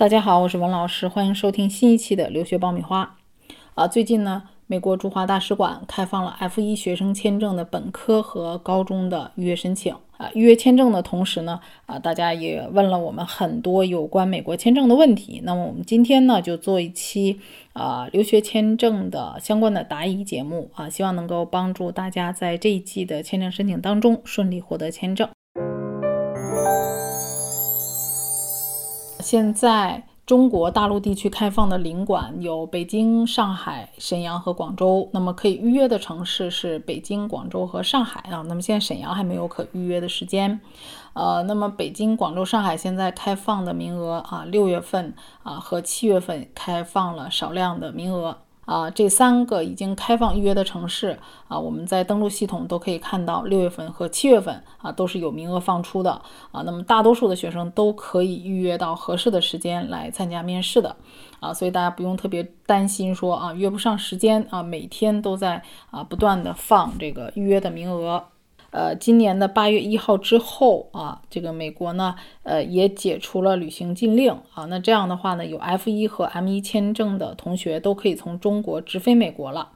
大家好，我是文老师，欢迎收听新一期的留学爆米花。啊，最近呢，美国驻华大使馆开放了 F1 学生签证的本科和高中的预约申请。啊，预约签证的同时呢，啊，大家也问了我们很多有关美国签证的问题。那么我们今天呢，就做一期啊留学签证的相关的答疑节目啊，希望能够帮助大家在这一季的签证申请当中顺利获得签证。现在中国大陆地区开放的领馆有北京、上海、沈阳和广州。那么可以预约的城市是北京、广州和上海啊。那么现在沈阳还没有可预约的时间。呃，那么北京、广州、上海现在开放的名额啊，六月份啊和七月份开放了少量的名额。啊，这三个已经开放预约的城市啊，我们在登录系统都可以看到，六月份和七月份啊都是有名额放出的啊。那么大多数的学生都可以预约到合适的时间来参加面试的啊，所以大家不用特别担心说啊约不上时间啊，每天都在啊不断的放这个预约的名额。呃，今年的八月一号之后啊，这个美国呢，呃，也解除了旅行禁令啊。那这样的话呢，有 F 一和 M 一签证的同学都可以从中国直飞美国了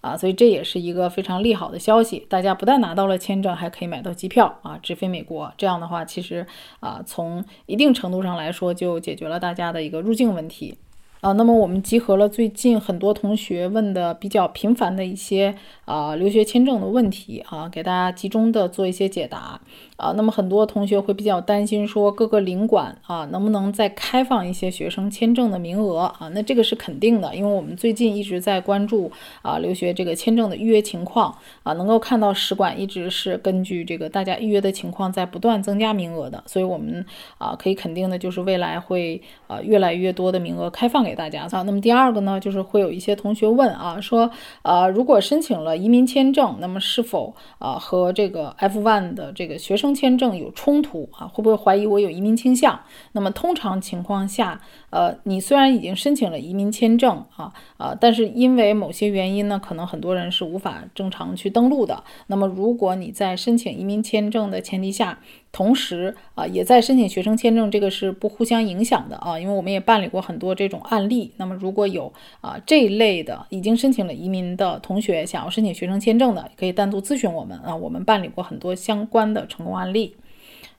啊。所以这也是一个非常利好的消息。大家不但拿到了签证，还可以买到机票啊，直飞美国。这样的话，其实啊，从一定程度上来说，就解决了大家的一个入境问题。啊，那么我们集合了最近很多同学问的比较频繁的一些啊留学签证的问题啊，给大家集中的做一些解答啊。那么很多同学会比较担心说各个领馆啊能不能再开放一些学生签证的名额啊？那这个是肯定的，因为我们最近一直在关注啊留学这个签证的预约情况啊，能够看到使馆一直是根据这个大家预约的情况在不断增加名额的，所以我们啊可以肯定的就是未来会啊越来越多的名额开放给。给大家啊，那么第二个呢，就是会有一些同学问啊，说呃，如果申请了移民签证，那么是否啊和这个 F1 的这个学生签证有冲突啊？会不会怀疑我有移民倾向？那么通常情况下，呃，你虽然已经申请了移民签证啊啊，但是因为某些原因呢，可能很多人是无法正常去登录的。那么如果你在申请移民签证的前提下，同时啊，也在申请学生签证，这个是不互相影响的啊，因为我们也办理过很多这种案例。那么如果有啊这一类的已经申请了移民的同学想要申请学生签证的，可以单独咨询我们啊，我们办理过很多相关的成功案例。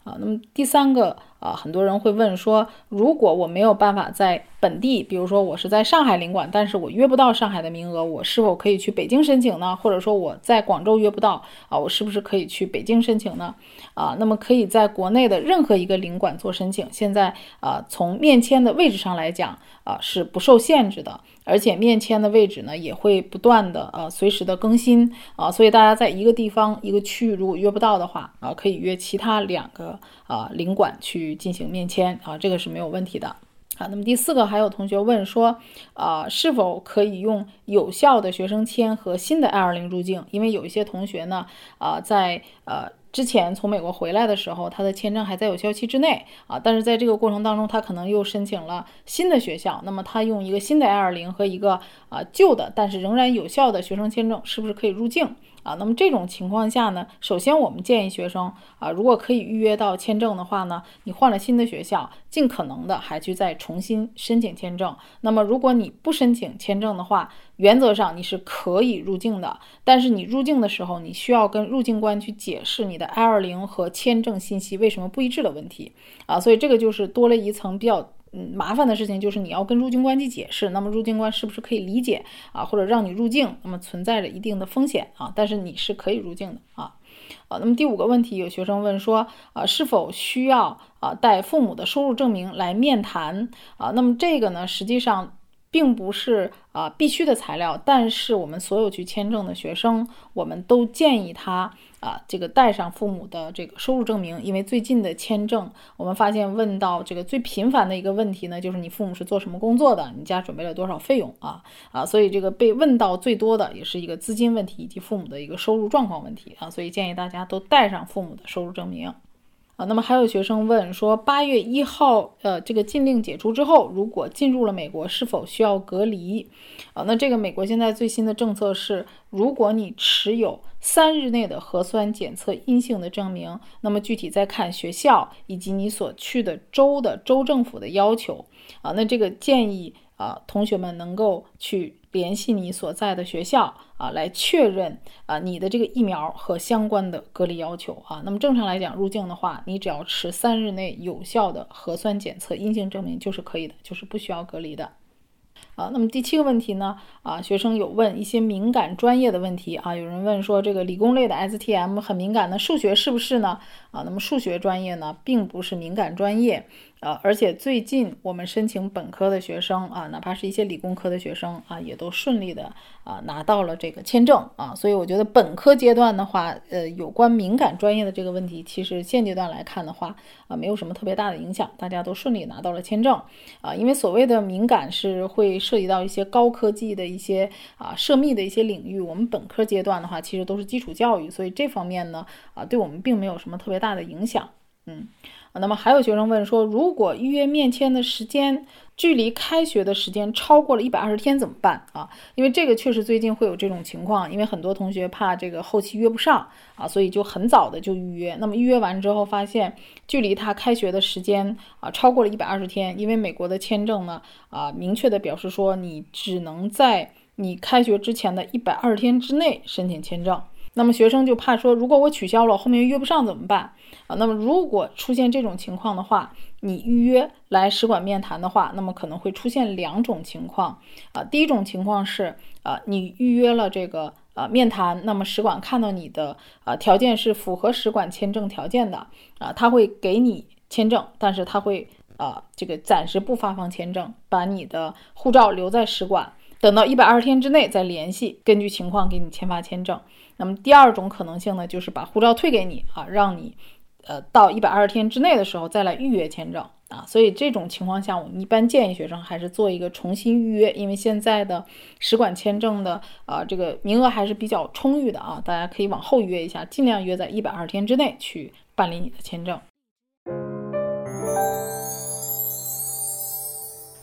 啊，那么第三个啊，很多人会问说，如果我没有办法在本地，比如说我是在上海领馆，但是我约不到上海的名额，我是否可以去北京申请呢？或者说我在广州约不到啊，我是不是可以去北京申请呢？啊，那么可以在国内的任何一个领馆做申请。现在啊，从面签的位置上来讲啊，是不受限制的。而且面签的位置呢，也会不断的呃随时的更新啊，所以大家在一个地方一个区域如果约不到的话啊，可以约其他两个啊领馆去进行面签啊，这个是没有问题的啊。那么第四个还有同学问说啊，是否可以用有效的学生签和新的 I-20 入境？因为有一些同学呢啊在呃。之前从美国回来的时候，他的签证还在有效期之内啊，但是在这个过程当中，他可能又申请了新的学校，那么他用一个新的 I-20 和一个啊旧的但是仍然有效的学生签证，是不是可以入境？啊，那么这种情况下呢，首先我们建议学生啊，如果可以预约到签证的话呢，你换了新的学校，尽可能的还去再重新申请签证。那么如果你不申请签证的话，原则上你是可以入境的，但是你入境的时候，你需要跟入境官去解释你的 I-20 和签证信息为什么不一致的问题啊，所以这个就是多了一层比较。嗯，麻烦的事情就是你要跟入境官去解释，那么入境官是不是可以理解啊？或者让你入境，那么存在着一定的风险啊，但是你是可以入境的啊。啊，那么第五个问题，有学生问说啊，是否需要啊带父母的收入证明来面谈啊？那么这个呢，实际上。并不是啊必须的材料，但是我们所有去签证的学生，我们都建议他啊这个带上父母的这个收入证明，因为最近的签证，我们发现问到这个最频繁的一个问题呢，就是你父母是做什么工作的，你家准备了多少费用啊啊，所以这个被问到最多的也是一个资金问题以及父母的一个收入状况问题啊，所以建议大家都带上父母的收入证明。那么还有学生问说，八月一号，呃，这个禁令解除之后，如果进入了美国，是否需要隔离？啊，那这个美国现在最新的政策是，如果你持有三日内的核酸检测阴性的证明，那么具体再看学校以及你所去的州的州政府的要求。啊。那这个建议啊，同学们能够去联系你所在的学校啊，来确认啊你的这个疫苗和相关的隔离要求啊。那么正常来讲，入境的话，你只要持三日内有效的核酸检测阴性证明就是可以的，就是不需要隔离的。啊，那么第七个问题呢？啊，学生有问一些敏感专业的问题啊，有人问说这个理工类的 STM 很敏感，那数学是不是呢？啊，那么数学专业呢，并不是敏感专业。呃，而且最近我们申请本科的学生啊，哪怕是一些理工科的学生啊，也都顺利的啊拿到了这个签证啊，所以我觉得本科阶段的话，呃，有关敏感专业的这个问题，其实现阶段来看的话啊，没有什么特别大的影响，大家都顺利拿到了签证啊，因为所谓的敏感是会涉及到一些高科技的一些啊涉密的一些领域，我们本科阶段的话，其实都是基础教育，所以这方面呢啊，对我们并没有什么特别大的影响，嗯。啊，那么还有学生问说，如果预约面签的时间距离开学的时间超过了一百二十天怎么办啊？因为这个确实最近会有这种情况，因为很多同学怕这个后期约不上啊，所以就很早的就预约。那么预约完之后发现距离他开学的时间啊超过了一百二十天，因为美国的签证呢啊明确的表示说你只能在你开学之前的一百二十天之内申请签证。那么学生就怕说，如果我取消了，后面约不上怎么办啊？那么如果出现这种情况的话，你预约来使馆面谈的话，那么可能会出现两种情况啊。第一种情况是啊，你预约了这个呃面谈，那么使馆看到你的呃条件是符合使馆签证条件的啊，他会给你签证，但是他会啊这个暂时不发放签证，把你的护照留在使馆。等到一百二十天之内再联系，根据情况给你签发签证。那么第二种可能性呢，就是把护照退给你啊，让你呃到一百二十天之内的时候再来预约签证啊。所以这种情况下，我们一般建议学生还是做一个重新预约，因为现在的使馆签证的啊这个名额还是比较充裕的啊，大家可以往后约一下，尽量约在一百二十天之内去办理你的签证。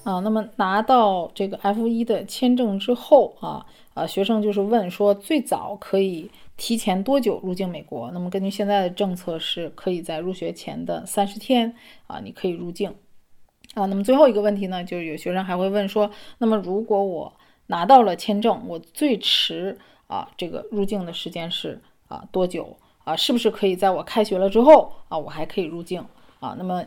啊，那么拿到这个 F 一的签证之后啊，啊，学生就是问说，最早可以提前多久入境美国？那么根据现在的政策，是可以在入学前的三十天啊，你可以入境。啊，那么最后一个问题呢，就是有学生还会问说，那么如果我拿到了签证，我最迟啊，这个入境的时间是啊多久？啊，是不是可以在我开学了之后啊，我还可以入境？啊，那么。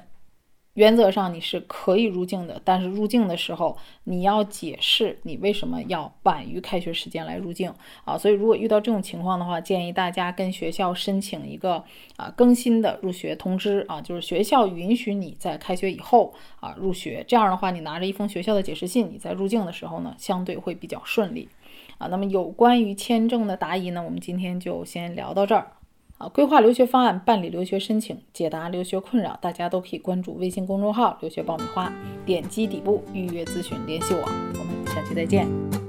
原则上你是可以入境的，但是入境的时候你要解释你为什么要晚于开学时间来入境啊。所以如果遇到这种情况的话，建议大家跟学校申请一个啊更新的入学通知啊，就是学校允许你在开学以后啊入学。这样的话，你拿着一封学校的解释信，你在入境的时候呢，相对会比较顺利啊。那么有关于签证的答疑呢，我们今天就先聊到这儿。啊，规划留学方案，办理留学申请，解答留学困扰，大家都可以关注微信公众号“留学爆米花”，点击底部预约咨询，联系我。我们下期再见。